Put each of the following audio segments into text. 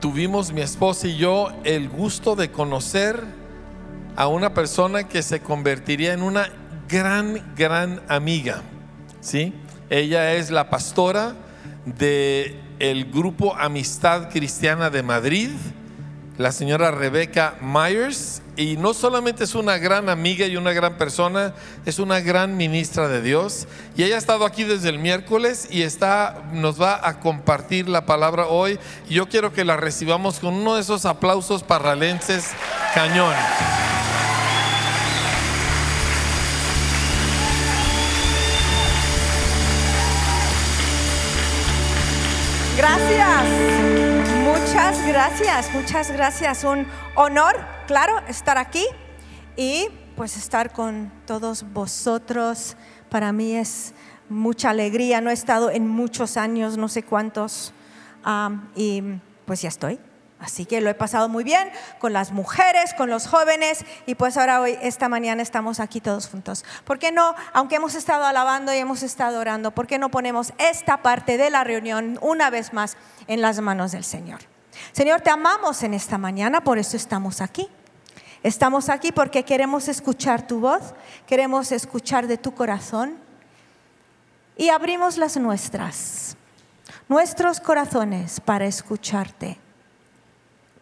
tuvimos mi esposa y yo el gusto de conocer a una persona que se convertiría en una gran, gran amiga. ¿sí? Ella es la pastora de el grupo Amistad Cristiana de Madrid, la señora Rebecca Myers, y no solamente es una gran amiga y una gran persona, es una gran ministra de Dios. Y ella ha estado aquí desde el miércoles y está, nos va a compartir la palabra hoy. Y yo quiero que la recibamos con uno de esos aplausos parralenses cañón. Gracias. Muchas gracias, muchas gracias. Un honor, claro, estar aquí y pues estar con todos vosotros. Para mí es mucha alegría. No he estado en muchos años, no sé cuántos, y pues ya estoy. Así que lo he pasado muy bien con las mujeres, con los jóvenes y pues ahora hoy, esta mañana estamos aquí todos juntos. ¿Por qué no, aunque hemos estado alabando y hemos estado orando, por qué no ponemos esta parte de la reunión una vez más en las manos del Señor? Señor, te amamos en esta mañana, por eso estamos aquí. Estamos aquí porque queremos escuchar tu voz, queremos escuchar de tu corazón y abrimos las nuestras, nuestros corazones para escucharte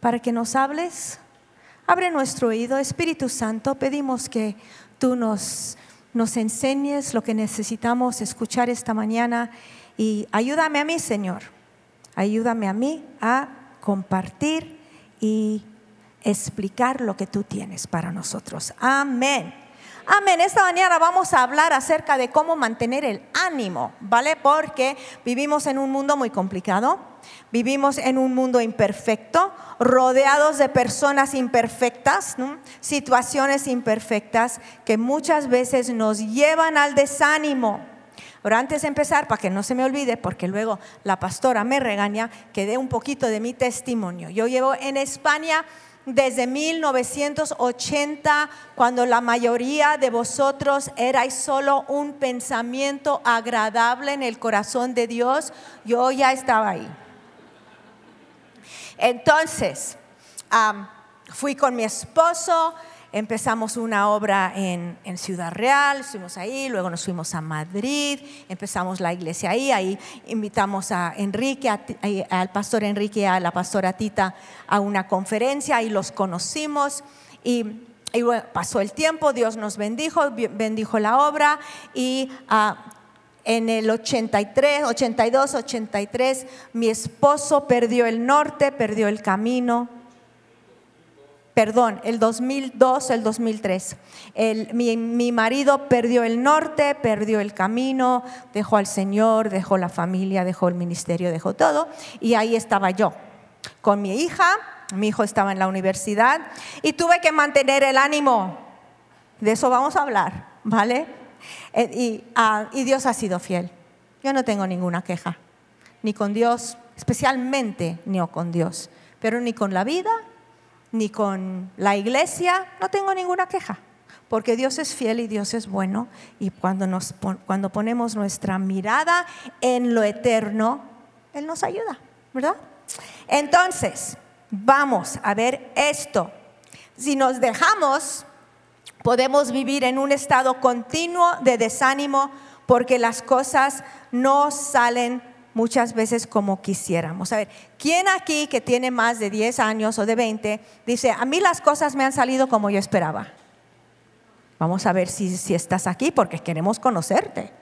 para que nos hables. Abre nuestro oído, Espíritu Santo, pedimos que tú nos, nos enseñes lo que necesitamos escuchar esta mañana y ayúdame a mí, Señor, ayúdame a mí a compartir y explicar lo que tú tienes para nosotros. Amén. Amén. Esta mañana vamos a hablar acerca de cómo mantener el ánimo, ¿vale? Porque vivimos en un mundo muy complicado, vivimos en un mundo imperfecto, rodeados de personas imperfectas, situaciones imperfectas que muchas veces nos llevan al desánimo. Pero antes de empezar, para que no se me olvide, porque luego la pastora me regaña, que dé un poquito de mi testimonio. Yo llevo en España desde 1980, cuando la mayoría de vosotros erais solo un pensamiento agradable en el corazón de Dios, yo ya estaba ahí. Entonces, fui con mi esposo, empezamos una obra en, Ciudad Real, fuimos ahí, luego nos fuimos a Madrid, empezamos la iglesia ahí, ahí invitamos a Enrique, al pastor Enrique y a la pastora Tita a una conferencia y los conocimos y, pasó el tiempo, Dios nos bendijo, bendijo la obra y ah, en el 83, 82, 83, mi esposo perdió el norte, perdió el camino, perdón, el 2002, el 2003. mi, marido perdió el norte, perdió el camino, dejó al Señor, dejó la familia, dejó el ministerio, dejó todo. Y ahí estaba yo, con mi hija, mi hijo estaba en la universidad y tuve que mantener el ánimo. De eso vamos a hablar, ¿vale? Eh, ah, y Dios ha sido fiel. Yo no tengo ninguna queja, ni con Dios, especialmente ni con Dios, pero ni con la vida ni con la iglesia, no tengo ninguna queja, porque Dios es fiel y Dios es bueno, y cuando, nos, cuando ponemos nuestra mirada en lo eterno, Él nos ayuda, ¿verdad? Entonces, vamos a ver esto. Si nos dejamos, podemos vivir en un estado continuo de desánimo porque las cosas no salen muchas veces como quisiéramos. A ver, ¿quién aquí que tiene más de 10 años o de 20 dice, a mí las cosas me han salido como yo esperaba? Vamos a ver si, si estás aquí porque queremos conocerte.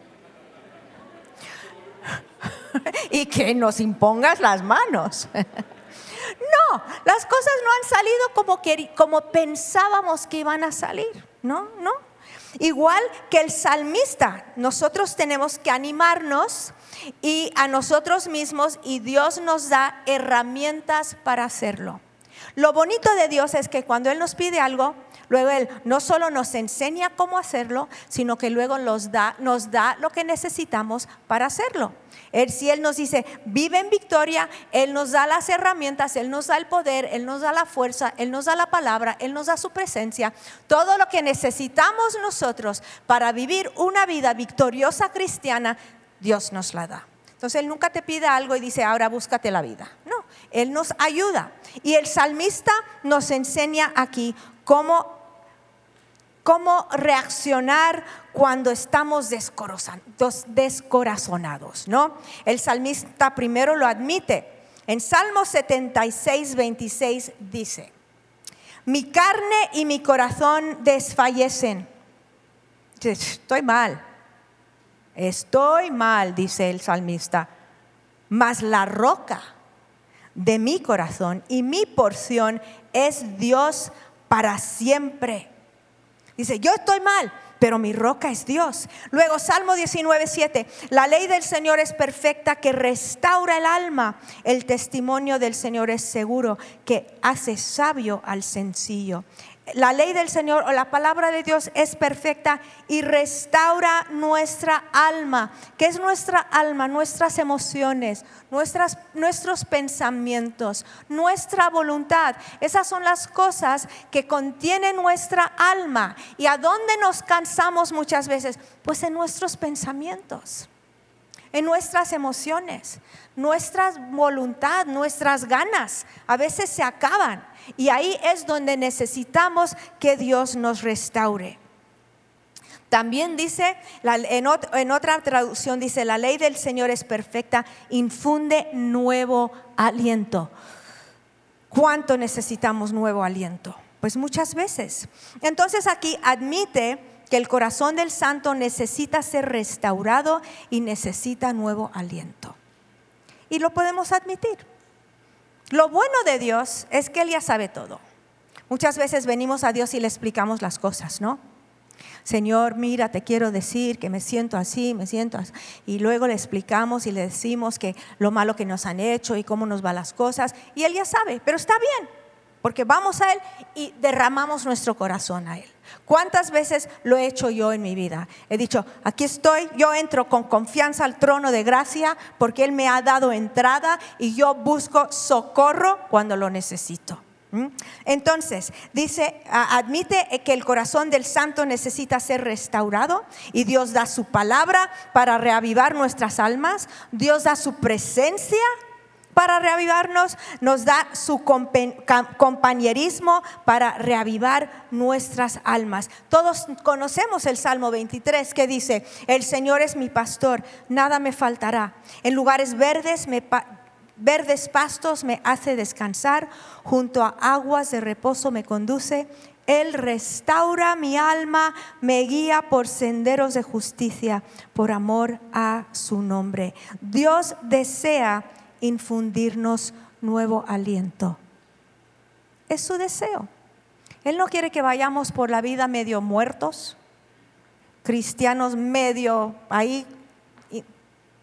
y que nos impongas las manos. no, las cosas no han salido como, como pensábamos que iban a salir. No, no. Igual que el salmista, nosotros tenemos que animarnos y a nosotros mismos y Dios nos da herramientas para hacerlo. Lo bonito de Dios es que cuando Él nos pide algo, luego Él no solo nos enseña cómo hacerlo, sino que luego nos da, lo que necesitamos para hacerlo. Él, si Él nos dice, vive en victoria, Él nos da las herramientas, Él nos da el poder, Él nos da la fuerza, Él nos da la palabra, Él nos da su presencia. Todo lo que necesitamos nosotros para vivir una vida victoriosa cristiana, Dios nos la da. Entonces Él nunca te pide algo y dice, ahora búscate la vida. No, Él nos ayuda. Y el salmista nos enseña aquí cómo, cómo reaccionar cuando estamos descorazonados, ¿no? El salmista primero lo admite. En Salmo 76, 26 dice, mi carne y mi corazón desfallecen. Estoy mal, estoy mal, dice el salmista, mas la roca de mi corazón y mi porción es Dios para siempre. Dice, yo estoy mal, pero mi roca es Dios. Luego, Salmo 19, 7, la ley del Señor es perfecta que restaura el alma. El testimonio del Señor es seguro que hace sabio al sencillo la ley del Señor o la palabra de Dios es perfecta y restaura nuestra alma. ¿Qué es nuestra alma? Nuestras emociones, nuestras, nuestros pensamientos, nuestra voluntad. Esas son las cosas que contiene nuestra alma. ¿Y a dónde nos cansamos muchas veces? Pues en nuestros pensamientos, en nuestras emociones, nuestra voluntad, nuestras ganas. A veces se acaban. Y ahí es donde necesitamos que Dios nos restaure. También dice, en, otra traducción dice, la ley del Señor es perfecta, infunde nuevo aliento. ¿Cuánto necesitamos nuevo aliento? Pues muchas veces. Entonces aquí admite que el corazón del santo necesita ser restaurado y necesita nuevo aliento. Y lo podemos admitir. Lo bueno de Dios es que Él ya sabe todo. Muchas veces venimos a Dios y le explicamos las cosas, ¿no? Señor, mira, te quiero decir que me siento así, me siento así. Y luego le explicamos y le decimos que lo malo que nos han hecho y cómo nos van las cosas. Y Él ya sabe, pero está bien, porque vamos a Él y derramamos nuestro corazón a Él. ¿Cuántas veces lo he hecho yo en mi vida? He dicho, aquí estoy, yo entro con confianza al trono de gracia porque Él me ha dado entrada y yo busco socorro cuando lo necesito. ¿Mm? Entonces, dice, admite que el corazón del santo necesita ser restaurado y Dios da su palabra para reavivar nuestras almas, Dios da su presencia para reavivarnos, nos da su compañerismo para reavivar nuestras almas. Todos conocemos el Salmo 23 que dice, el Señor es mi pastor, nada me faltará. En lugares verdes verdes pastos me hace descansar, junto a aguas de reposo me conduce. Él restaura mi alma, me guía por senderos de justicia, por amor a su nombre. Dios desea infundirnos nuevo aliento. Es su deseo. Él no quiere que vayamos por la vida medio muertos, cristianos medio ahí,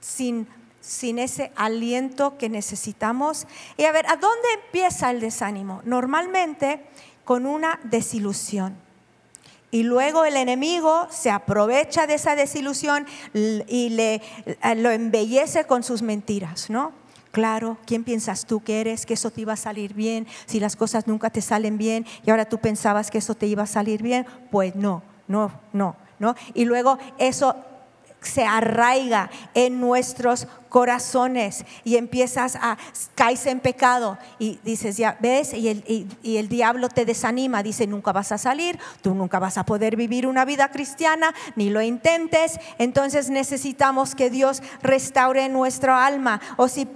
sin, sin ese aliento que necesitamos. Y a ver, ¿a dónde empieza el desánimo? Normalmente con una desilusión. Y luego el enemigo se aprovecha de esa desilusión y le, lo embellece con sus mentiras, ¿no? Claro, ¿quién piensas tú que eres? Que eso te iba a salir bien, si las cosas nunca te salen bien y ahora tú pensabas que eso te iba a salir bien, pues no, no, no, no. Y luego eso se arraiga en nuestros corazones y empiezas a caes en pecado y dices, ya ves, y el, y el, diablo te desanima, dice, nunca vas a salir, tú nunca vas a poder vivir una vida cristiana, ni lo intentes, entonces necesitamos que Dios restaure nuestro alma, o si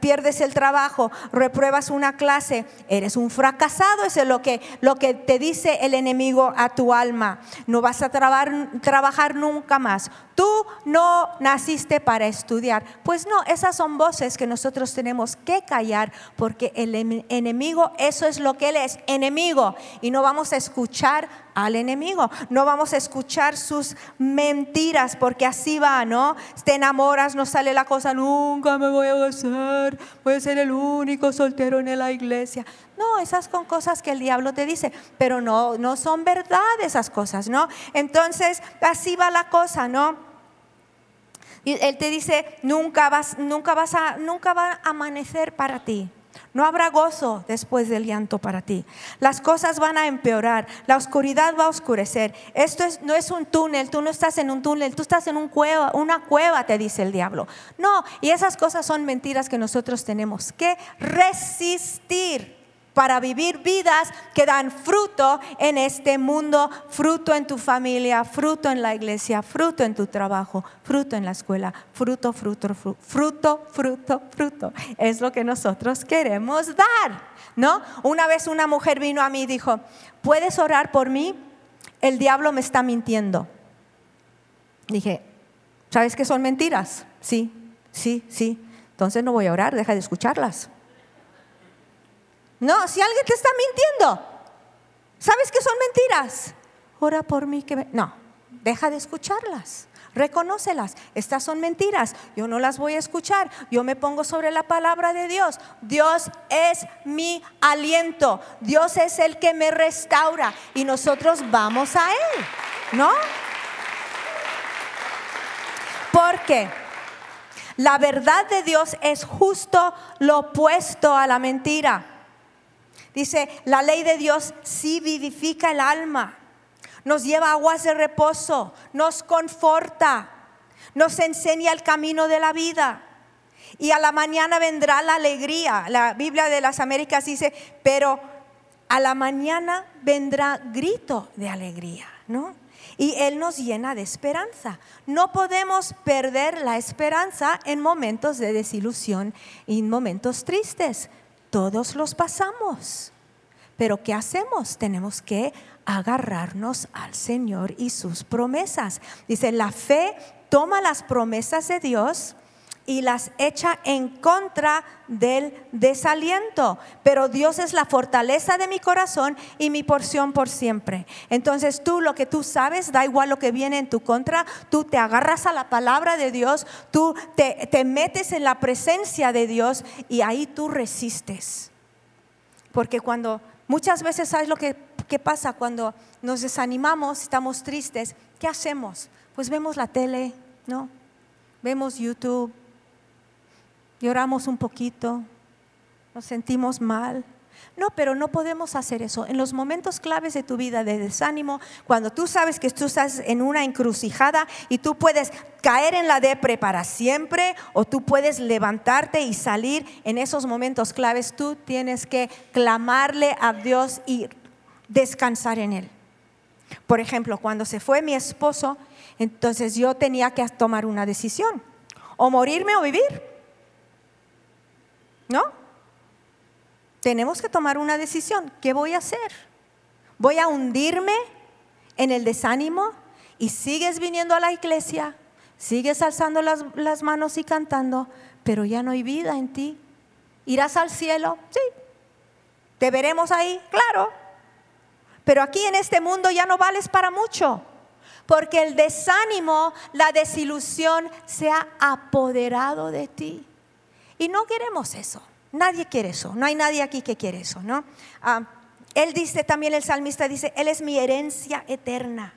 pierdes el trabajo, repruebas una clase, eres un fracasado, eso es lo que, lo que te dice el enemigo a tu alma, no vas a trabajar, trabajar nunca más, tú no naciste para estudiar, pues no, esas son voces que nosotros tenemos que callar porque el enemigo, eso es lo que él es, enemigo. Y no vamos a escuchar al enemigo, no vamos a escuchar sus mentiras porque así va, ¿no? Te enamoras, no sale la cosa, nunca me voy a casar, voy a ser el único soltero en la iglesia. No, esas son cosas que el diablo te dice, pero no, no son verdad esas cosas, ¿no? Entonces, así va la cosa, ¿no? Él te dice, nunca vas, nunca vas a, nunca va a amanecer para ti. No habrá gozo después del llanto para ti. Las cosas van a empeorar. La oscuridad va a oscurecer. Esto no es un túnel. Tú no estás en un túnel. Tú estás en un cueva, una cueva, te dice el diablo. No, y esas cosas son mentiras que nosotros tenemos que resistir para vivir vidas que dan fruto en este mundo, fruto en tu familia, fruto en la iglesia, fruto en tu trabajo, fruto en la escuela, fruto, fruto, fruto, fruto, fruto. Es lo que nosotros queremos dar, ¿no? Una vez una mujer vino a mí y dijo, ¿puedes orar por mí? El diablo me está mintiendo. Dije, ¿sabes que son mentiras? Sí, sí, sí. Entonces no voy a orar, deja de escucharlas. No, si alguien te está mintiendo, ¿sabes que son mentiras? Ora por mí que No, deja de escucharlas. Reconócelas. Estas son mentiras. Yo no las voy a escuchar. Yo me pongo sobre la palabra de Dios. Dios es mi aliento. Dios es el que me restaura. Y nosotros vamos a Él. ¿No? Porque la verdad de Dios es justo lo opuesto a la mentira. Dice, la ley de Dios sí vivifica el alma, nos lleva aguas de reposo, nos conforta, nos enseña el camino de la vida. Y a la mañana vendrá la alegría. La Biblia de las Américas dice, pero a la mañana vendrá grito de alegría, ¿no? Y Él nos llena de esperanza. No podemos perder la esperanza en momentos de desilusión y en momentos tristes. Todos los pasamos. Pero ¿qué hacemos? Tenemos que agarrarnos al Señor y sus promesas. Dice, la fe toma las promesas de Dios y las echa en contra del desaliento. Pero Dios es la fortaleza de mi corazón y mi porción por siempre. Entonces tú lo que tú sabes, da igual lo que viene en tu contra, tú te agarras a la palabra de Dios, tú te, te metes en la presencia de Dios y ahí tú resistes. Porque cuando muchas veces, ¿sabes lo que pasa cuando nos desanimamos, estamos tristes? ¿Qué hacemos? Pues vemos la tele, ¿no? Vemos YouTube, lloramos un poquito, nos sentimos mal. No, pero no podemos hacer eso. En los momentos claves de tu vida de desánimo, cuando tú sabes que tú estás en una encrucijada y tú puedes caer en la depre para siempre o tú puedes levantarte y salir en esos momentos claves, tú tienes que clamarle a Dios y descansar en Él. Por ejemplo, cuando se fue mi esposo, entonces yo tenía que tomar una decisión, o morirme o vivir. ¿No? Tenemos que tomar una decisión. ¿Qué voy a hacer? ¿Voy a hundirme en el desánimo y sigues viniendo a la iglesia, sigues alzando las, manos y cantando, pero ya no hay vida en ti? ¿Irás al cielo? Sí. ¿Te veremos ahí? Claro. Pero aquí en este mundo ya no vales para mucho porque el desánimo, la desilusión se ha apoderado de ti. Y no queremos eso. Nadie quiere eso. No hay nadie aquí que quiere eso, ¿no? Ah, él dice también, el salmista dice, Él es mi herencia eterna.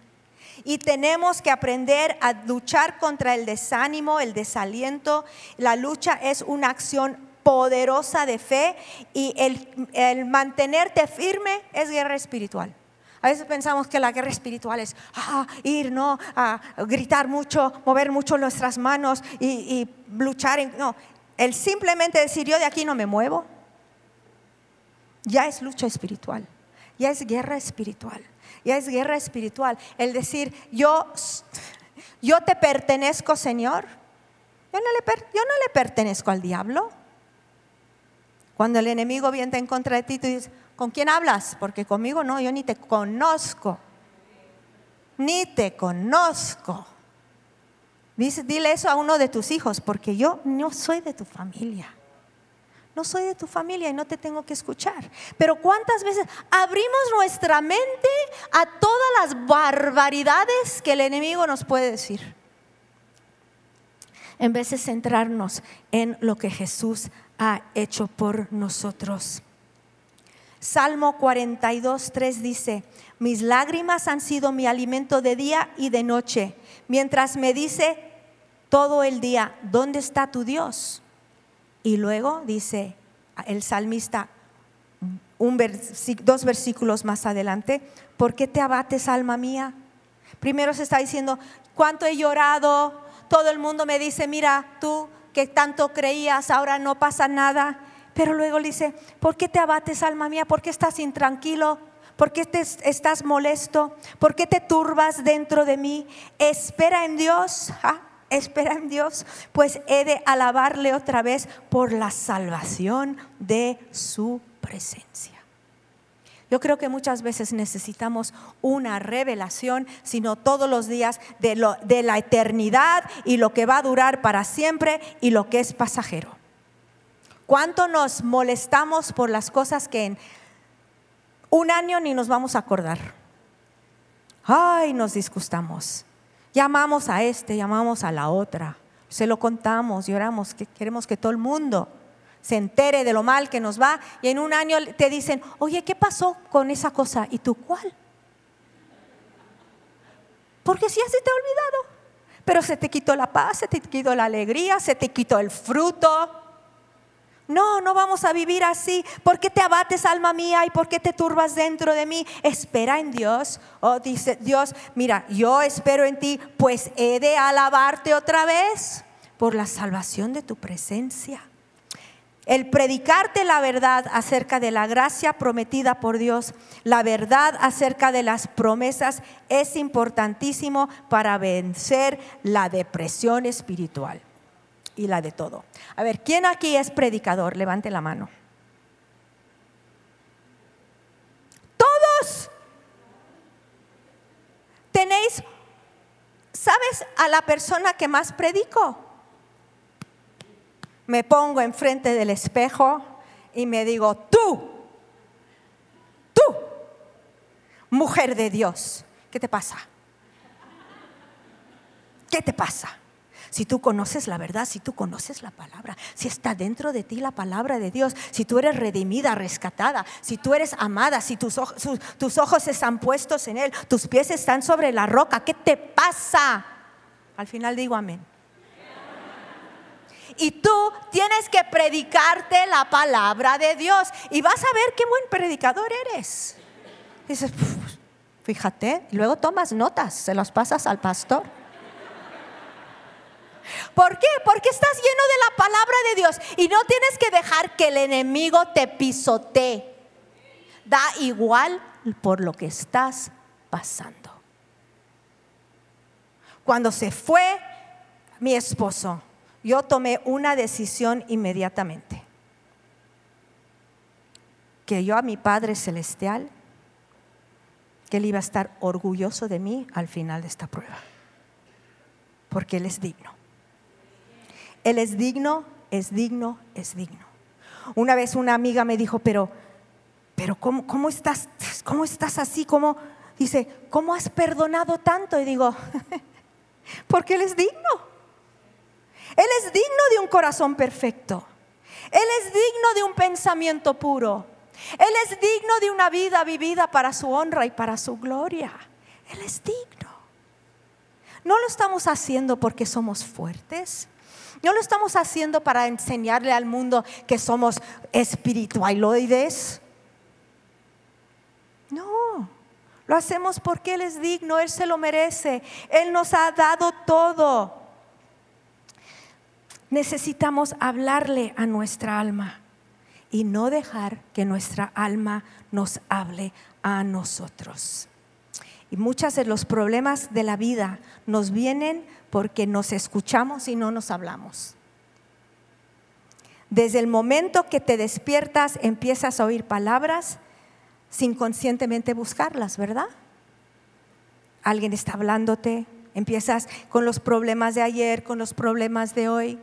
Y tenemos que aprender a luchar contra el desánimo, el desaliento. La lucha es una acción poderosa de fe y el, el mantenerte firme es guerra espiritual. A veces pensamos que la guerra espiritual es ah, ir, ¿no? A gritar mucho, mover mucho nuestras manos y, y luchar. En, no, el simplemente decir yo de aquí no me muevo, ya es lucha espiritual, ya es guerra espiritual, ya es guerra espiritual. El decir yo, yo te pertenezco, Señor. Yo no, le, yo no le pertenezco al diablo. Cuando el enemigo viene en contra de ti, tú dices, ¿con quién hablas? Porque conmigo no, yo ni te conozco. Ni te conozco dile eso a uno de tus hijos, porque yo no soy de tu familia. No soy de tu familia y no te tengo que escuchar. Pero ¿cuántas veces abrimos nuestra mente a todas las barbaridades que el enemigo nos puede decir? En vez de centrarnos en lo que Jesús ha hecho por nosotros. Salmo 42, 3 dice, mis lágrimas han sido mi alimento de día y de noche, mientras me dice, todo el día, ¿dónde está tu Dios? Y luego dice, el salmista un dos versículos más adelante, ¿por qué te abates, alma mía? Primero se está diciendo, ¿cuánto he llorado? Todo el mundo me dice, mira, tú que tanto creías, ahora no pasa nada. Pero luego le dice, ¿por qué te abates, alma mía? ¿Por qué estás intranquilo? ¿Por qué te estás molesto? ¿Por qué te turbas dentro de mí? Espera en Dios. ¿ah? Espera en Dios, pues he de alabarle otra vez por la salvación de su presencia. Yo creo que muchas veces necesitamos una revelación, sino todos los días de, lo, de la eternidad y lo que va a durar para siempre y lo que es pasajero. ¿Cuánto nos molestamos por las cosas que en un año ni nos vamos a acordar? Ay, nos disgustamos. Llamamos a este, llamamos a la otra. Se lo contamos, lloramos, que queremos que todo el mundo se entere de lo mal que nos va y en un año te dicen, oye, ¿qué pasó con esa cosa? ¿Y tú cuál? Porque si ya se te ha olvidado, pero se te quitó la paz, se te quitó la alegría, se te quitó el fruto. No, no vamos a vivir así. ¿Por qué te abates, alma mía? ¿Y por qué te turbas dentro de mí? Espera en Dios. Oh, dice Dios, mira, yo espero en ti, pues he de alabarte otra vez por la salvación de tu presencia. El predicarte la verdad acerca de la gracia prometida por Dios, la verdad acerca de las promesas es importantísimo para vencer la depresión espiritual y la de todo. A ver, ¿quién aquí es predicador? Levante la mano. Todos tenéis, ¿sabes a la persona que más predico? me pongo enfrente del espejo y me digo, tú, tú, mujer de Dios, ¿qué te pasa? ¿Qué te pasa? Si tú conoces la verdad, si tú conoces la palabra, si está dentro de ti la palabra de Dios, si tú eres redimida, rescatada, si tú eres amada, si tus ojos, están puestos en Él, tus pies están sobre la roca, ¿qué te pasa? Al final digo amén y tú tienes que predicarte la palabra de Dios y vas a ver qué buen predicador eres. dices, fíjate, y luego tomas notas, se las pasas al pastor. ¿Por qué? Porque estás lleno de la palabra de Dios y no tienes que dejar que el enemigo te pisotee. Da igual por lo que estás pasando. Cuando se fue mi esposo, yo tomé una decisión inmediatamente. Que yo a mi Padre Celestial, que Él iba a estar orgulloso de mí al final de esta prueba. Porque Él es digno. Él es digno, es digno, es digno. Una vez una amiga me dijo, pero, pero ¿cómo, cómo estás, cómo estás así? ¿Cómo, dice, ¿cómo has perdonado tanto? Y digo, porque Él es digno. Él es digno de un corazón perfecto. Él es digno de un pensamiento puro. Él es digno de una vida vivida para su honra y para su gloria. Él es digno. No lo estamos haciendo porque somos fuertes. No lo estamos haciendo para enseñarle al mundo que somos espiritualoides. No, lo hacemos porque Él es digno, Él se lo merece. Él nos ha dado todo necesitamos hablarle a nuestra alma y no dejar que nuestra alma nos hable a nosotros. Y muchos de los problemas de la vida nos vienen porque nos escuchamos y no nos hablamos. Desde el momento que te despiertas empiezas a oír palabras sin conscientemente buscarlas, ¿verdad? Alguien está hablándote, empiezas con los problemas de ayer, con los problemas de hoy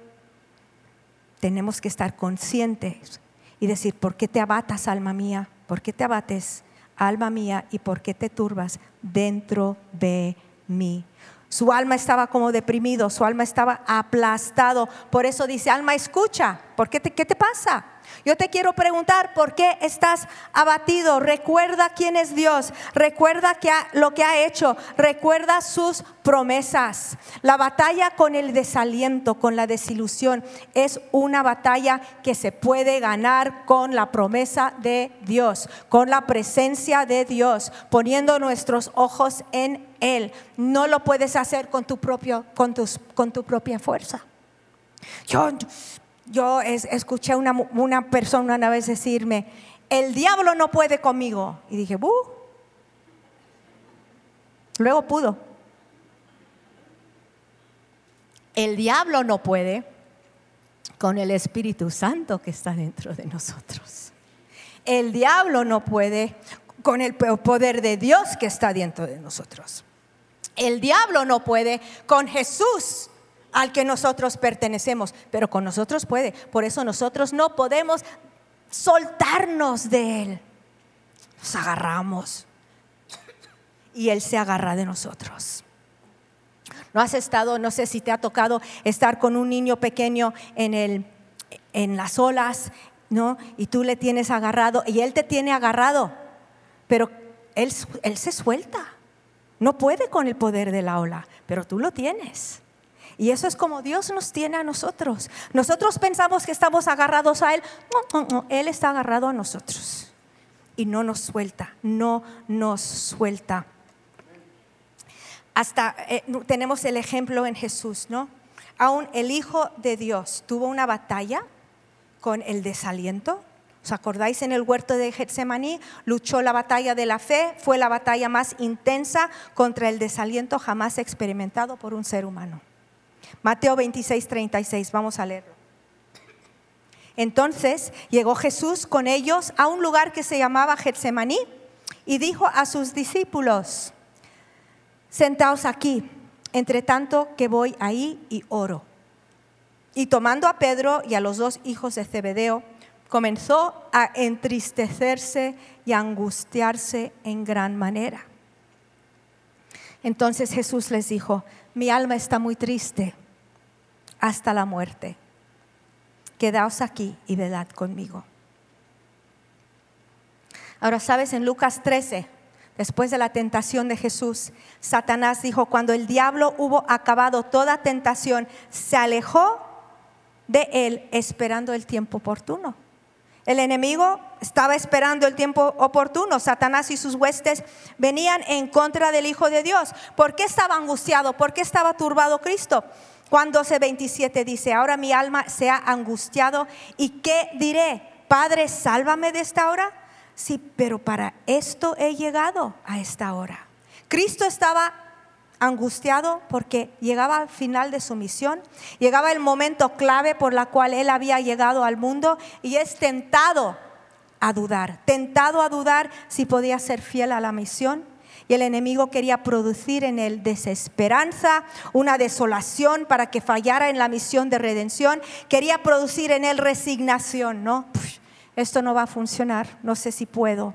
tenemos que estar conscientes y decir, ¿por qué te abatas, alma mía? ¿Por qué te abates, alma mía? ¿Y por qué te turbas dentro de mí? Su alma estaba como deprimido, su alma estaba aplastado. Por eso dice, alma, escucha, ¿por qué te, qué te pasa? Yo te quiero preguntar, ¿por qué estás abatido? Recuerda quién es Dios, recuerda que lo que ha hecho, recuerda sus promesas. La batalla con el desaliento, con la desilusión, es una batalla que se puede ganar con la promesa de Dios, con la presencia de Dios, poniendo nuestros ojos en Él. No lo puedes hacer con tu, propio, con tus, con tu propia fuerza. Yo, yo escuché una, una persona una vez decirme, el diablo no puede conmigo. Y dije, ¡buh! Luego pudo. El diablo no puede con el Espíritu Santo que está dentro de nosotros. El diablo no puede con el poder de Dios que está dentro de nosotros. El diablo no puede con Jesús al que nosotros pertenecemos, pero con nosotros puede. Por eso nosotros no podemos soltarnos de Él. Nos agarramos y Él se agarra de nosotros. No has estado, no sé si te ha tocado estar con un niño pequeño en, el, en las olas, ¿no? Y tú le tienes agarrado y Él te tiene agarrado, pero Él, él se suelta. No puede con el poder de la ola, pero tú lo tienes. Y eso es como Dios nos tiene a nosotros. Nosotros pensamos que estamos agarrados a Él. No, no, no, Él está agarrado a nosotros. Y no nos suelta, no nos suelta. Hasta eh, tenemos el ejemplo en Jesús, ¿no? Aún el Hijo de Dios tuvo una batalla con el desaliento. ¿Os acordáis en el huerto de Getsemaní? Luchó la batalla de la fe, fue la batalla más intensa contra el desaliento jamás experimentado por un ser humano. Mateo 26, 36, vamos a leerlo. Entonces llegó Jesús con ellos a un lugar que se llamaba Getsemaní y dijo a sus discípulos, sentaos aquí, entre tanto que voy ahí y oro. Y tomando a Pedro y a los dos hijos de Zebedeo, comenzó a entristecerse y a angustiarse en gran manera. Entonces Jesús les dijo, mi alma está muy triste hasta la muerte. Quedaos aquí y velad conmigo. Ahora sabes, en Lucas 13, después de la tentación de Jesús, Satanás dijo, cuando el diablo hubo acabado toda tentación, se alejó de él esperando el tiempo oportuno. El enemigo estaba esperando el tiempo oportuno. Satanás y sus huestes venían en contra del Hijo de Dios. ¿Por qué estaba angustiado? ¿Por qué estaba turbado Cristo? Juan 12, 27 dice, ahora mi alma se ha angustiado y ¿qué diré? Padre, sálvame de esta hora. Sí, pero para esto he llegado a esta hora. Cristo estaba angustiado porque llegaba al final de su misión, llegaba el momento clave por la cual él había llegado al mundo y es tentado a dudar, tentado a dudar si podía ser fiel a la misión y el enemigo quería producir en él desesperanza, una desolación para que fallara en la misión de redención, quería producir en él resignación, ¿no? esto no va a funcionar, no sé si puedo.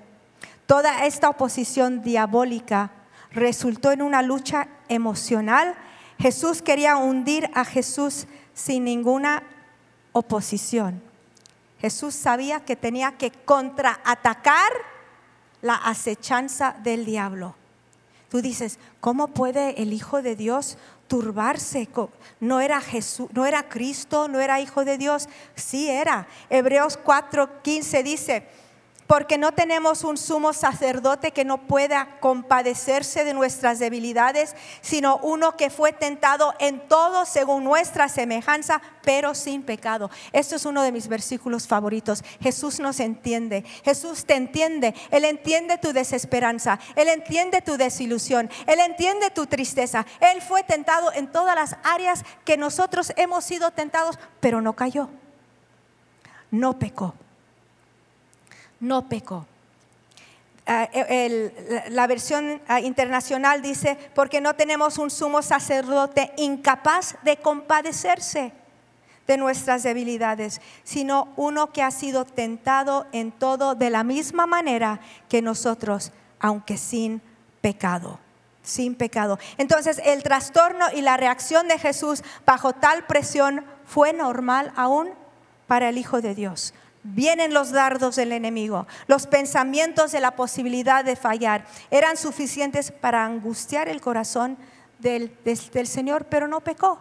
Toda esta oposición diabólica resultó en una lucha emocional. Jesús quería hundir a Jesús sin ninguna oposición. Jesús sabía que tenía que contraatacar la acechanza del diablo. Tú dices, ¿cómo puede el Hijo de Dios turbarse? No era Jesús, no era Cristo, no era Hijo de Dios. Sí era. Hebreos 4:15 dice, porque no tenemos un sumo sacerdote que no pueda compadecerse de nuestras debilidades, sino uno que fue tentado en todo según nuestra semejanza, pero sin pecado. Esto es uno de mis versículos favoritos. Jesús nos entiende, Jesús te entiende, Él entiende tu desesperanza, Él entiende tu desilusión, Él entiende tu tristeza. Él fue tentado en todas las áreas que nosotros hemos sido tentados, pero no cayó, no pecó no pecó. Ah, la versión ah, internacional dice, porque no tenemos un sumo sacerdote incapaz de compadecerse de nuestras debilidades, sino uno que ha sido tentado en todo de la misma manera que nosotros, aunque sin pecado, sin pecado. Entonces el trastorno y la reacción de Jesús bajo tal presión fue normal aún para el Hijo de Dios Vienen los dardos del enemigo. Los pensamientos de la posibilidad de fallar eran suficientes para angustiar el corazón del, del, Señor, pero no pecó.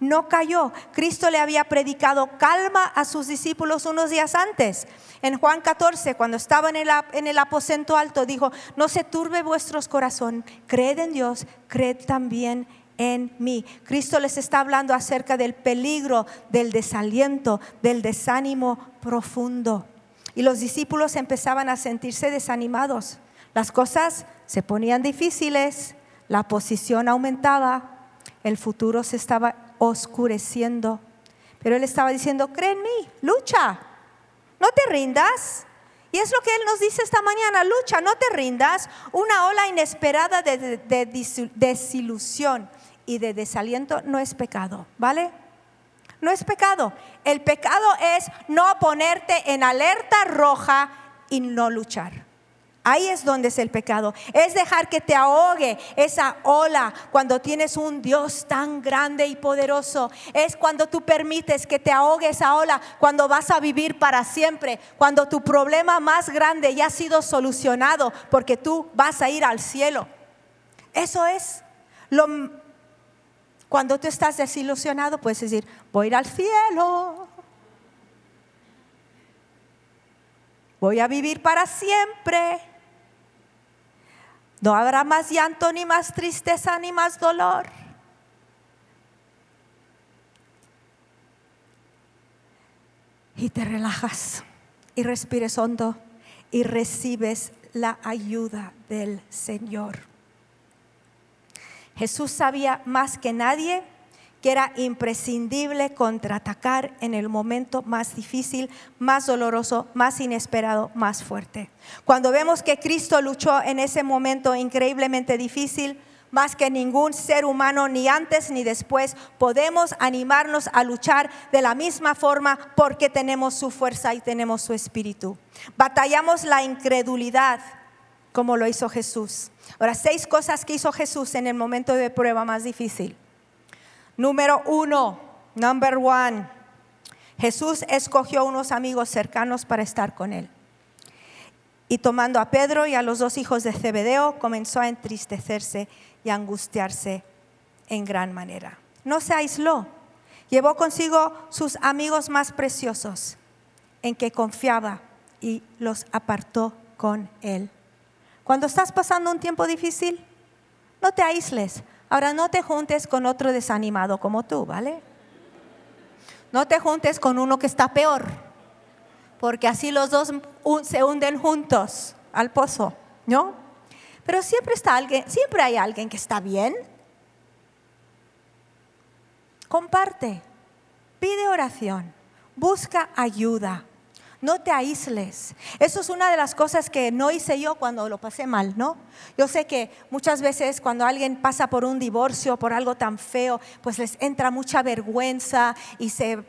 No cayó. Cristo le había predicado calma a sus discípulos unos días antes. En Juan 14, cuando estaba en el, en el aposento alto, dijo, no se turbe vuestros corazón, creed en Dios, creed también en mí. Cristo les está hablando acerca del peligro, del desaliento, del desánimo profundo. Y los discípulos empezaban a sentirse desanimados. Las cosas se ponían difíciles, la posición aumentaba, el futuro se estaba oscureciendo. Pero él estaba diciendo, cree en mí, lucha, no te rindas. Y es lo que Él nos dice esta mañana, lucha, no te rindas. Una ola inesperada de, desilusión y de desaliento no es pecado, ¿vale? No es pecado. El pecado es no ponerte en alerta roja y no luchar. Ahí es donde es el pecado. Es dejar que te ahogue esa ola cuando tienes un Dios tan grande y poderoso. Es cuando tú permites que te ahogue esa ola, cuando vas a vivir para siempre, cuando tu problema más grande ya ha sido solucionado porque tú vas a ir al cielo. Eso es lo cuando tú estás desilusionado, puedes decir, voy al cielo. Voy a vivir para siempre. No habrá más llanto, ni más tristeza, ni más dolor. Y te relajas y respires hondo y recibes la ayuda del Señor. Jesús sabía más que nadie que era imprescindible contraatacar en el momento más difícil, más doloroso, más inesperado, más fuerte. Cuando vemos que Cristo luchó en ese momento increíblemente difícil, más que ningún ser humano, ni antes ni después, podemos animarnos a luchar de la misma forma porque tenemos su fuerza y tenemos su espíritu. Batallamos la incredulidad como lo hizo Jesús. Ahora, seis cosas que hizo Jesús en el momento de prueba más difícil. Número uno, number one, Jesús escogió unos amigos cercanos para estar con él. Y tomando a Pedro y a los dos hijos de Zebedeo, comenzó a entristecerse y a angustiarse en gran manera. No se aisló, llevó consigo sus amigos más preciosos, en que confiaba y los apartó con él. Cuando estás pasando un tiempo difícil, no te aísles. Ahora no te juntes con otro desanimado como tú, ¿vale? No te juntes con uno que está peor, porque así los dos se hunden juntos al pozo, ¿no? Pero siempre está alguien, siempre hay alguien que está bien. Comparte, pide oración, busca ayuda no te aísles. Eso es una de las cosas que no hice yo cuando lo pasé mal, ¿no? Yo sé que muchas veces cuando alguien pasa por un divorcio, por algo tan feo, pues les entra mucha vergüenza y se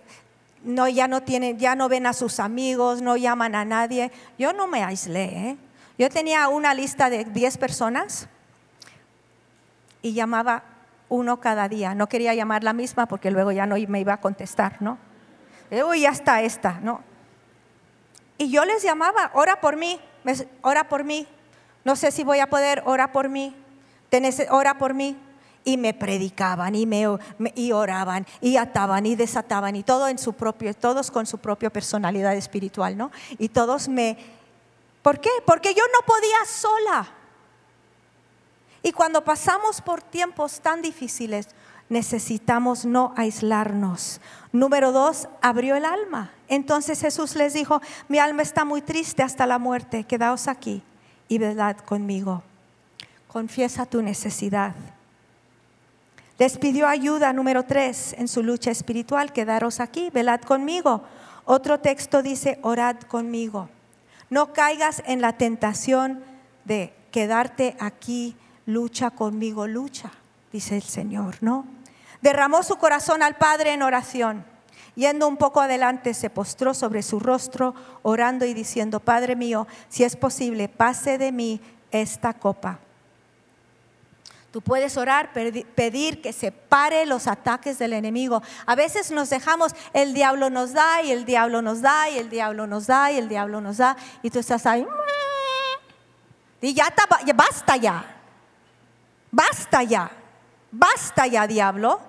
no ya no tienen, ya no ven a sus amigos, no llaman a nadie. Yo no me aislé, ¿eh? Yo tenía una lista de 10 personas y llamaba uno cada día. No quería llamar la misma porque luego ya no me iba a contestar, ¿no? Uy, ya está esta, ¿no? Y yo les llamaba, ora por mí, ora por mí. No sé si voy a poder, ora por mí. ora por mí. Y me predicaban y, me, y oraban y ataban y desataban y todo en su propio, todos con su propia personalidad espiritual, ¿no? Y todos me... ¿Por qué? Porque yo no podía sola. Y cuando pasamos por tiempos tan difíciles, necesitamos no aislarnos. Número dos, abrió el alma. Entonces Jesús les dijo, mi alma está muy triste hasta la muerte, quedaos aquí y velad conmigo. Confiesa tu necesidad. Les pidió ayuda, número tres, en su lucha espiritual, quedaros aquí, velad conmigo. Otro texto dice, orad conmigo. No caigas en la tentación de quedarte aquí, lucha conmigo, lucha, dice el Señor, ¿no? derramó su corazón al Padre en oración. Yendo un poco adelante, se postró sobre su rostro, orando y diciendo, Padre mío, si es posible, pase de mí esta copa. Tú puedes orar, pedir que se pare los ataques del enemigo. A veces nos dejamos, el diablo nos da y el diablo nos da y el diablo nos da y el diablo nos da. Y tú estás ahí. Y ya, basta ya. Basta ya. Basta ya, diablo.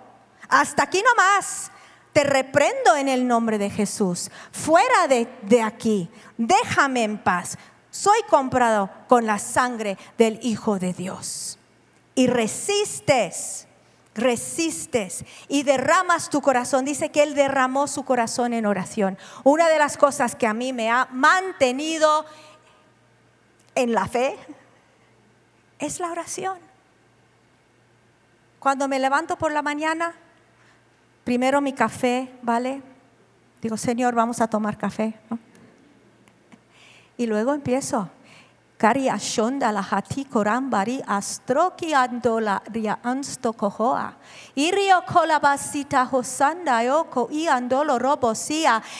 Hasta aquí nomás. Te reprendo en el nombre de Jesús. Fuera de, de aquí. Déjame en paz. Soy comprado con la sangre del Hijo de Dios y resistes, resistes y derramas tu corazón. Dice que Él derramó su corazón en oración. Una de las cosas que a mí me ha mantenido en la fe es la oración. Cuando me levanto por la mañana, primero mi café, ¿vale? Digo, Señor, vamos a tomar café. Y luego empiezo Kari ashonda la hati korambari astroki andola ria ansto kohoa. Irio kolabasita hosanda yoko y andolo.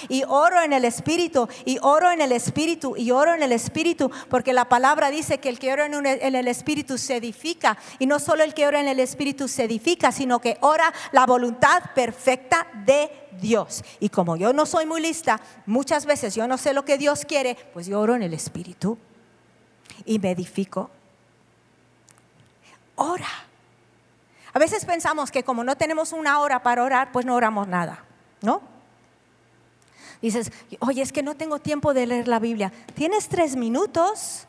Y oro en el espíritu, y oro en el espíritu, y oro en el espíritu, porque la palabra dice que el que ora en, en el espíritu se edifica. Y no solo el que ora en el espíritu se edifica, sino que ora la voluntad perfecta de Dios. Y como yo no soy muy lista, muchas veces yo no sé lo que Dios quiere, pues yo oro en el espíritu y me edifico. Ora. A veces pensamos que como no tenemos una hora para orar, pues no oramos nada, ¿no? Dices, oye, es que no tengo tiempo de leer la Biblia. Tienes tres minutos,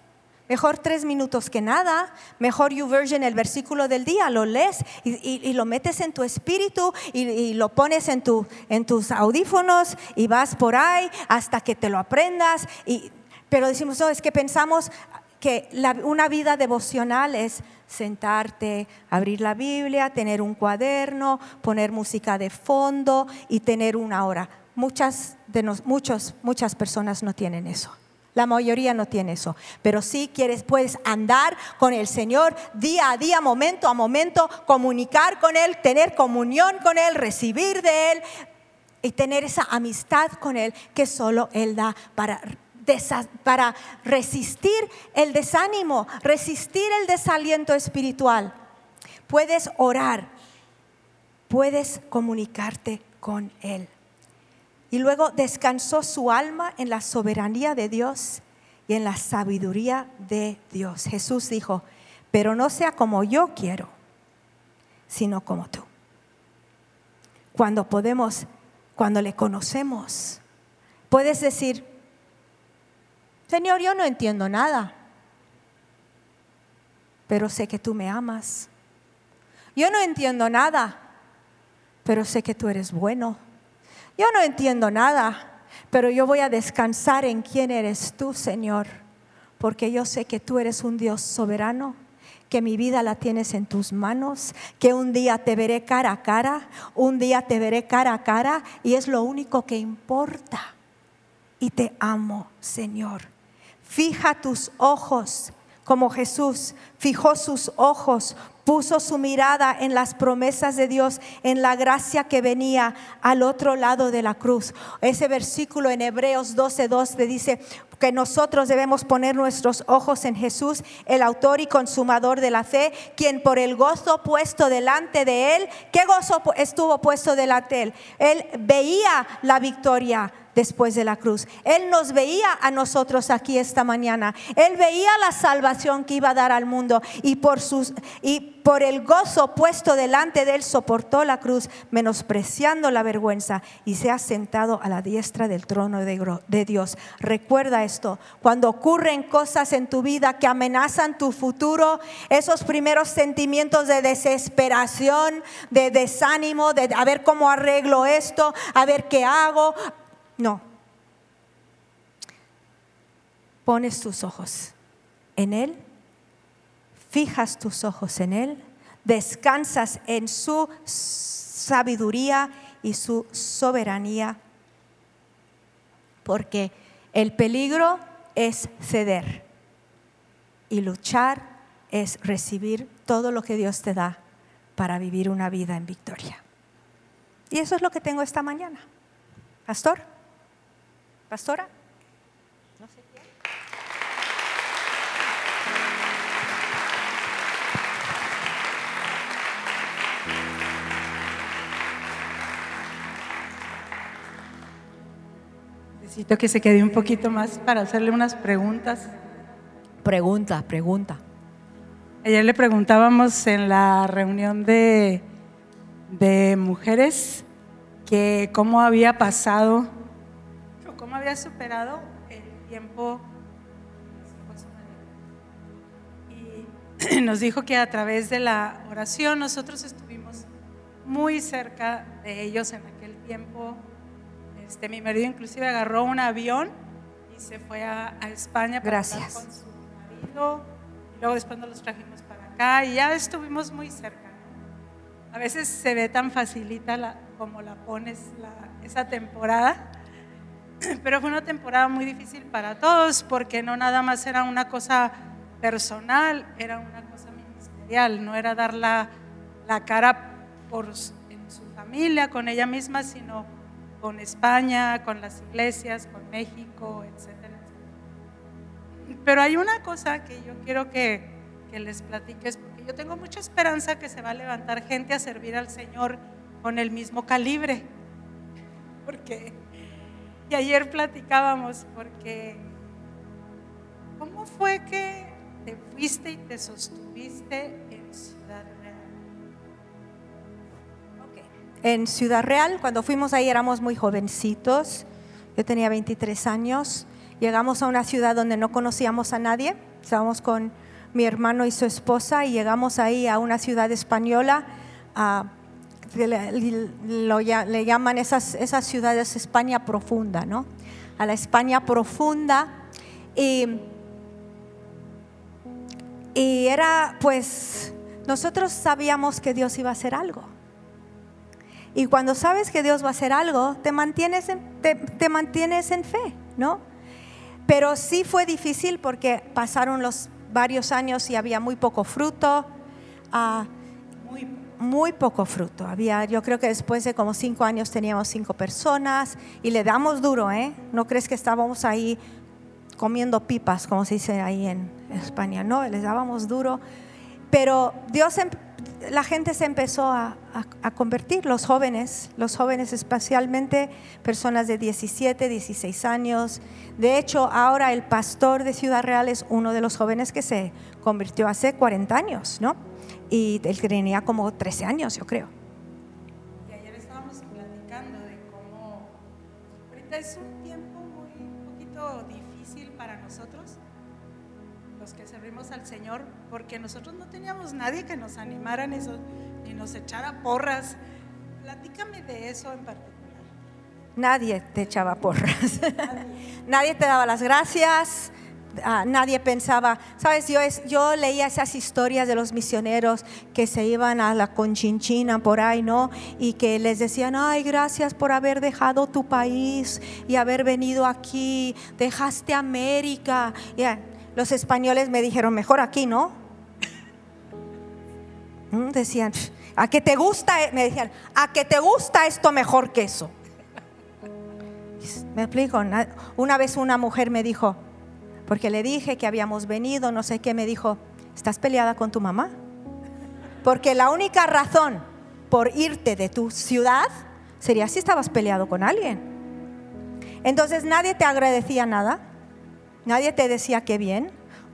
mejor tres minutos que nada, mejor YouVersion el versículo del día, lo lees y, lo metes en tu espíritu y, lo pones en, tu, en tus audífonos y vas por ahí hasta que te lo aprendas. Y, pero decimos, no, es que pensamos, que una vida devocional es sentarte, abrir la Biblia, tener un cuaderno, poner música de fondo y tener una hora. Muchas, de muchos, muchas personas no tienen eso. La mayoría no tiene eso, pero sí quieres, puedes andar con el Señor día a día, momento a momento, comunicar con Él, tener comunión con Él, recibir de Él y tener esa amistad con Él que solo Él da para para resistir el desánimo, resistir el desaliento espiritual. Puedes orar, puedes comunicarte con Él. Y luego descansó su alma en la soberanía de Dios y en la sabiduría de Dios. Jesús dijo, pero no sea como yo quiero, sino como tú. Cuando podemos, cuando le conocemos, puedes decir, Señor, yo no entiendo nada, pero sé que tú me amas. Yo no entiendo nada, pero sé que tú eres bueno. Yo no entiendo nada, pero yo voy a descansar en quién eres tú, Señor, porque yo sé que tú eres un Dios soberano que mi vida la tienes en tus manos, que un día te veré cara a cara, un día te veré cara a cara y es lo único que importa. Y te amo, Señor. Fija tus ojos como Jesús fijó sus ojos, puso su mirada en las promesas de Dios, en la gracia que venía al otro lado de la cruz. Ese versículo en Hebreos 12:2 le dice que nosotros debemos poner nuestros ojos en Jesús, el autor y consumador de la fe, quien por el gozo puesto delante de él, ¿qué gozo estuvo puesto delante de él? Él veía la victoria después de la cruz. Él nos veía a nosotros aquí esta mañana. Él veía la salvación que iba a dar al mundo y por sus y por el gozo puesto delante de él soportó la cruz, menospreciando la vergüenza y se ha sentado a la diestra del trono de, de Dios. Recuerda esto, cuando ocurren cosas en tu vida que amenazan tu futuro, esos primeros sentimientos de desesperación, de desánimo, de a ver cómo arreglo esto, a ver qué hago, no. Pones tus ojos en Él, fijas tus ojos en Él, descansas en su sabiduría y su soberanía, porque el peligro es ceder y luchar es recibir todo lo que Dios te da para vivir una vida en victoria. Y eso es lo que tengo esta mañana. Pastor pastora. No sé quién. Necesito que se quede un poquito más para hacerle unas preguntas. Preguntas, pregunta. Ayer le preguntábamos en la reunión de, de mujeres que cómo había pasado cómo había superado el tiempo. Y nos dijo que a través de la oración nosotros estuvimos muy cerca de ellos en aquel tiempo. Este, mi marido inclusive agarró un avión y se fue a, España para Gracias. con su marido. Y luego después nos los trajimos para acá y ya estuvimos muy cerca. A veces se ve tan facilita la, como la pones esa temporada, pero fue una temporada muy difícil para todos porque no nada más era una cosa personal, era una cosa ministerial, no era dar la, cara por, en su familia, con ella misma, sino con España, con las iglesias, con México, etcétera, Pero hay una cosa que yo quiero que, que les platiques, porque yo tengo mucha esperanza que se va a levantar gente a servir al Señor con el mismo calibre. Porque, y ayer platicábamos, porque, ¿cómo fue que te fuiste y te sostuviste en Ciudad Real? En Ciudad Real, cuando fuimos ahí éramos muy jovencitos, yo tenía 23 años, llegamos a una ciudad donde no conocíamos a nadie, estábamos con mi hermano y su esposa y llegamos ahí a una ciudad española. Le, le llaman esas, esas ciudades España profunda, ¿no? A la España profunda. Y, y era, pues, nosotros sabíamos que Dios iba a hacer algo. Y cuando sabes que Dios va a hacer algo, te mantienes en, te, mantienes en fe, ¿no? Pero sí fue difícil porque pasaron los varios años y había muy poco fruto. Uh, muy poco fruto. Había, yo creo que después de como cinco años teníamos cinco personas y le damos duro, ¿eh? No crees que estábamos ahí comiendo pipas, como se dice ahí en España, no, les dábamos duro. Pero Dios, em, la gente se empezó a, a, convertir, los jóvenes, los jóvenes especialmente personas de 17, 16 años. De hecho, ahora el pastor de Ciudad Real es uno de los jóvenes que se convirtió hace 40 años, ¿no? Y él tenía como 13 años, yo creo. Y ayer estábamos platicando de cómo ahorita es un tiempo muy un poquito difícil para nosotros, los que servimos al Señor, porque nosotros no teníamos nadie que nos animara ni, ni nos echara porras. Platícame de eso en particular. Nadie te echaba porras. nadie te daba las gracias Ah, nadie pensaba, sabes, yo, es, yo leía esas historias de los misioneros que se iban a la conchinchina por ahí, ¿no? Y que les decían, ay, gracias por haber dejado tu país y haber venido aquí, dejaste América. Y, los españoles me dijeron, mejor aquí, ¿no? Mm, decían, a que te gusta, me decían, a que te gusta esto mejor que eso. Me explico, una vez una mujer me dijo, porque le dije que habíamos venido, no sé qué, me dijo, ¿estás peleada con tu mamá? Porque la única razón por irte de tu ciudad sería si estabas peleado con alguien. Entonces nadie te agradecía nada, nadie te decía qué bien.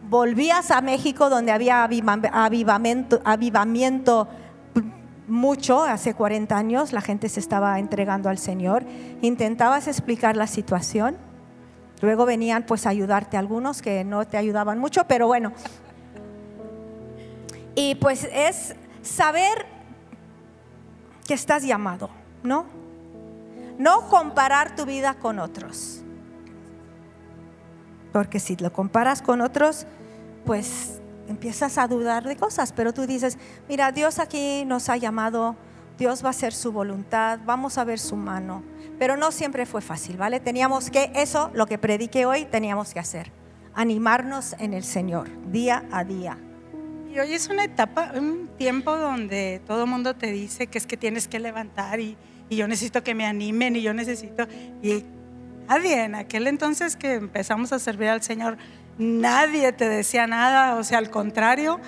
Volvías a México donde había avivamiento, avivamiento mucho, hace 40 años, la gente se estaba entregando al Señor. Intentabas explicar la situación Luego venían pues a ayudarte algunos que no te ayudaban mucho, pero bueno. Y pues es saber que estás llamado, ¿no? No comparar tu vida con otros. Porque si lo comparas con otros, pues empiezas a dudar de cosas, pero tú dices, mira, Dios aquí nos ha llamado, Dios va a hacer su voluntad, vamos a ver su mano pero no siempre fue fácil, ¿vale? Teníamos que, eso, lo que prediqué hoy, teníamos que hacer, animarnos en el Señor, día a día. Y hoy es una etapa, un tiempo donde todo el mundo te dice que es que tienes que levantar y, y yo necesito que me animen y yo necesito... Y nadie, en aquel entonces que empezamos a servir al Señor, nadie te decía nada, o sea, al contrario,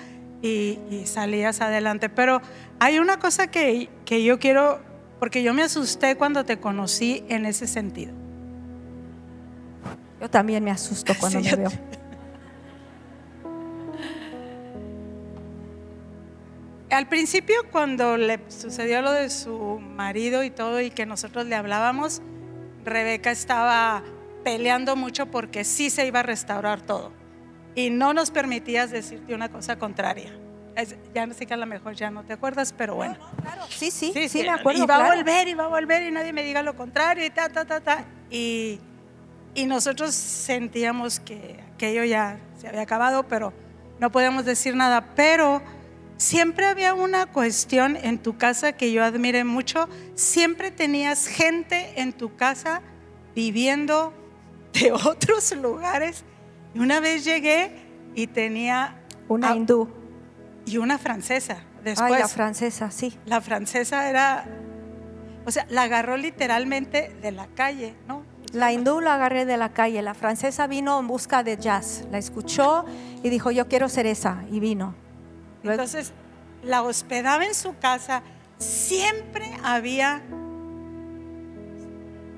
y, y salías adelante. Pero hay una cosa que, que yo quiero porque yo me asusté cuando te conocí en ese sentido. Yo también me asusto cuando Sí, me veo. Al principio, cuando le sucedió lo de su marido y todo, y que nosotros le hablábamos, Rebeca estaba peleando mucho porque sí se iba a restaurar todo. Y no nos permitías decirte una cosa contraria. Es- ya no sé que a lo mejor ya no te acuerdas, pero bueno. Sí, sí, sí, me Y acuerdo. va a claro. volver, y va a volver, y nadie me diga lo contrario, y ta, ta, ta, ta. Y, y nosotros sentíamos que aquello ya se había acabado, pero no podíamos decir nada. Pero siempre había una cuestión en tu casa que yo admiré mucho. Siempre tenías gente en tu casa viviendo de otros lugares. Y una vez llegué y tenía Una ah, hindú. Y una francesa. Después, Ay, la francesa, sí. la francesa era, o sea, la agarró literalmente de la calle, ¿no? La hindú la agarré de la calle. La francesa vino en busca de jazz. La escuchó y dijo, yo quiero ser esa. Y vino. Luego- Entonces, la hospedaba en su casa. Siempre había,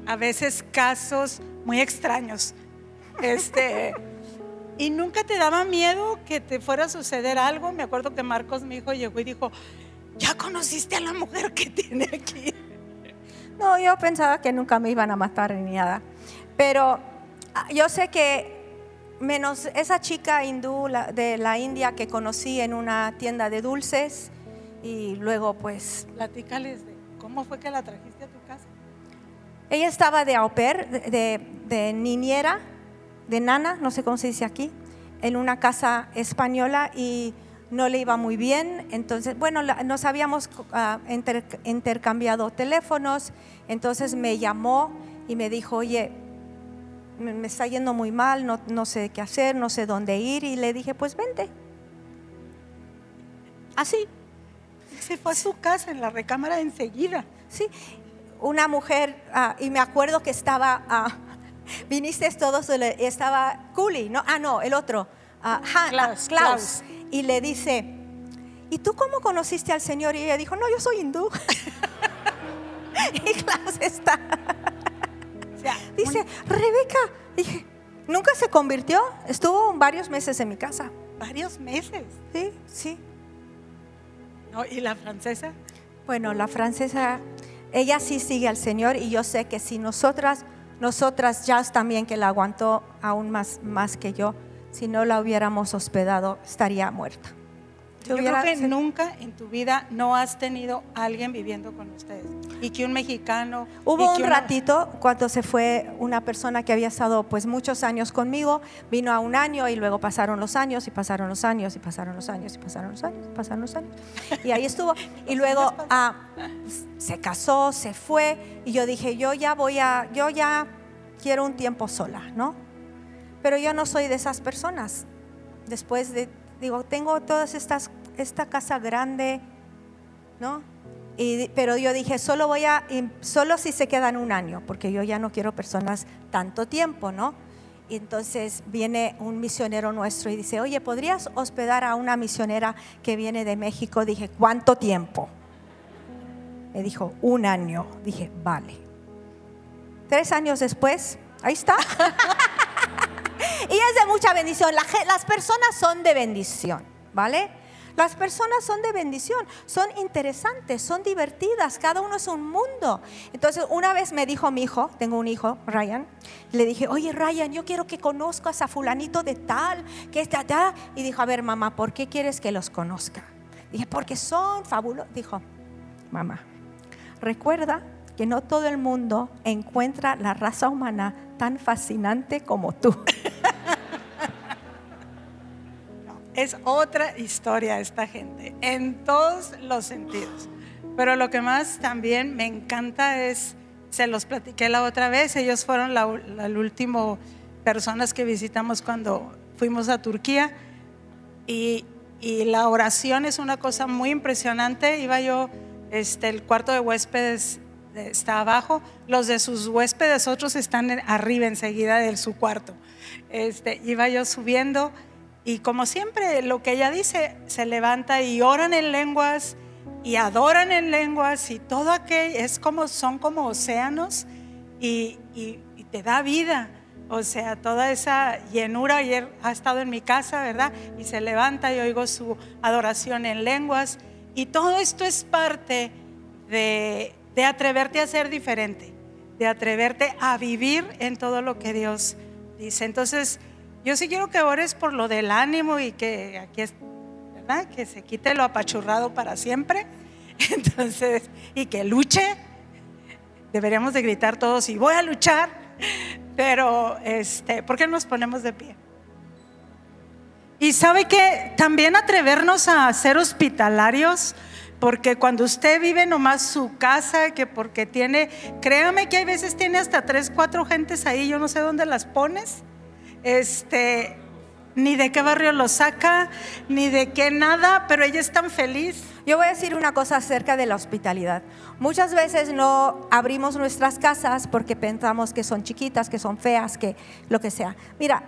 a veces, casos muy extraños. Este, y nunca te daba miedo que te fuera a suceder algo. Me acuerdo que Marcos, mi hijo, llegó y dijo, ¿ya conociste a la mujer que tiene aquí? No, yo pensaba que nunca me iban a matar ni nada. Pero ah, yo sé que menos esa chica hindú de la India que conocí en una tienda de dulces y luego pues Platícales de cómo fue que la trajiste a tu casa. ella estaba de au pair, de, de- de niñera, de nana, no sé cómo se dice aquí, en una casa española y no le iba muy bien. Entonces, bueno, nos habíamos ah, inter- intercambiado teléfonos, entonces me llamó y me dijo, oye, me, me está yendo muy mal, no, no sé qué hacer, no sé dónde ir y le dije, pues vente. Así, Se fue a su casa en la recámara enseguida. Sí, una mujer, ah, y me acuerdo que estaba, ah, viniste todos, estaba Cooley, ¿no? Ah, no, el otro, ah, Han- Klaus, ah, Klaus, y le dice, ¿y tú cómo conociste al Señor? Y ella dijo, no, yo soy hindú. y Klaus está, dice, Rebeca, dije, nunca se convirtió, estuvo varios meses en mi casa. varios meses. Sí, sí. ¿no? ¿Y la francesa? Bueno, la francesa, ella sí sigue al Señor y yo sé que si nosotras, nosotras Jazz también que la aguantó aún más, más que yo, si no la hubiéramos hospedado, estaría muerta. Yo hubiera- creo que nunca en tu vida no has tenido alguien viviendo con ustedes. Y que un mexicano. Hubo un una- ratito cuando se fue una persona que había estado pues muchos años conmigo, vino a un año y luego pasaron los años y pasaron los años y pasaron los años y pasaron los años y pasaron los años. Y ahí estuvo. Y luego ah, se casó, se fue y yo dije, yo ya voy a, yo ya quiero un tiempo sola, ¿no? Pero yo no soy de esas personas. Después de, digo, tengo todas estas, esta casa grande, ¿no? Y, pero yo dije, solo voy a, solo si se quedan un año, porque yo ya no quiero personas tanto tiempo, ¿no? Y entonces viene un misionero nuestro y dice, oye, ¿podrías hospedar a una misionera que viene de México? Dije, ¿cuánto tiempo? Me dijo, un año. Dije, vale. Tres años después, ahí está. y es de mucha bendición. Las personas son de bendición, ¿vale? Las personas son de bendición, son interesantes, son divertidas, cada uno es un mundo. Entonces, una vez me dijo mi hijo, tengo un hijo, Ryan, le dije, oye Ryan, yo quiero que conozcas a fulanito de tal, que está tal. Y dijo, a ver mamá, ¿por qué quieres que los conozca? Dije, porque son fabulosos. Dijo, mamá, recuerda que no todo el mundo encuentra la raza humana tan fascinante como tú. Es otra historia esta gente, en todos los sentidos. Pero lo que más también me encanta es, se los platiqué la otra vez, ellos fueron la, la, último personas que visitamos cuando fuimos a Turquía y, y la oración es una cosa muy impresionante. Iba yo, este, el cuarto de huéspedes está abajo, los de sus huéspedes otros están arriba enseguida de su cuarto. Este, iba yo subiendo y como siempre, lo que ella dice, se levanta y oran en lenguas y adoran en lenguas y todo aquello es como, son como océanos y, y, y te da vida. O sea, toda esa llenura ayer ha estado en mi casa, ¿verdad? Y se levanta y oigo su adoración en lenguas. Y todo esto es parte de, de atreverte a ser diferente, de atreverte a vivir en todo lo que Dios dice. Entonces, yo sí quiero que ores por lo del ánimo y que aquí es, ¿verdad? Que se quite lo apachurrado para siempre. Entonces, y que luche. Deberíamos de gritar todos y voy a luchar. Pero, este, ¿por qué nos ponemos de pie? Y sabe que también atrevernos a ser hospitalarios, porque cuando usted vive nomás su casa, que porque tiene, créame que hay veces tiene hasta tres, cuatro gentes ahí, yo no sé dónde las pones, este, ni de qué barrio lo saca, ni de qué nada, pero ella es tan feliz. Yo voy a decir una cosa acerca de la hospitalidad. Muchas veces no abrimos nuestras casas porque pensamos que son chiquitas, que son feas, que lo que sea. Mira,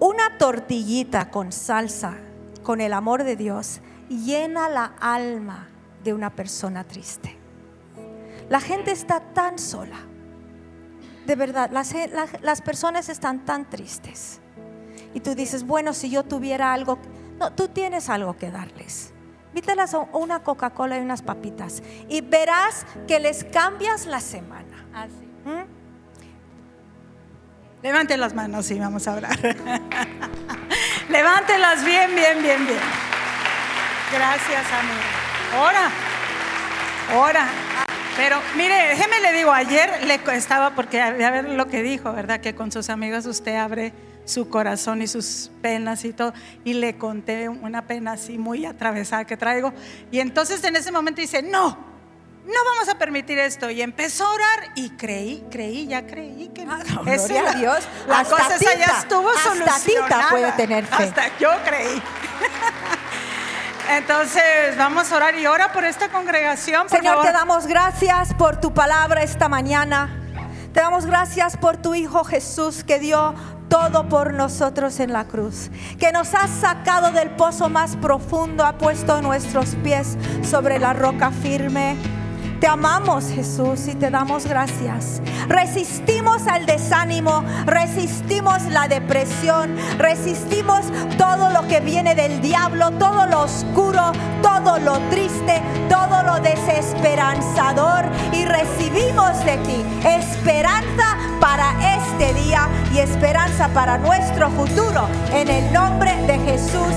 una tortillita con salsa, con el amor de Dios, llena la alma de una persona triste. La gente está tan sola. De verdad, las, las personas están tan tristes. Y tú dices, bueno, si yo tuviera algo, no, tú tienes algo que darles. Vítelas una Coca-Cola y unas papitas y verás que les cambias la semana. Así. ¿Mm? Levanten las manos y vamos a hablar. Levántelas bien, bien, bien, bien. Gracias, amigo. Ahora, ahora. Pero mire, déjeme le digo, ayer le estaba, porque a ver lo que dijo, ¿verdad? Que con sus amigos usted abre su corazón y sus penas y todo. Y le conté una pena así muy atravesada que traigo. Y entonces en ese momento dice, no, no vamos a permitir esto. Y empezó a orar y creí, creí, ya creí que ah, no, gloria a Dios. La cosa ya estuvo solucionada. puede tener fe. Hasta yo creí. Entonces vamos a orar y ora por esta congregación. Señor, te damos gracias por tu palabra esta mañana. Te damos gracias por tu Hijo Jesús que dio todo por nosotros en la cruz, que nos ha sacado del pozo más profundo, ha puesto nuestros pies sobre la roca firme te amamos Jesús y te damos gracias. Resistimos al desánimo, resistimos la depresión, resistimos todo lo que viene del diablo, todo lo oscuro, todo lo triste, todo lo desesperanzador y recibimos de ti esperanza para este día y esperanza para nuestro futuro. En el nombre de Jesús.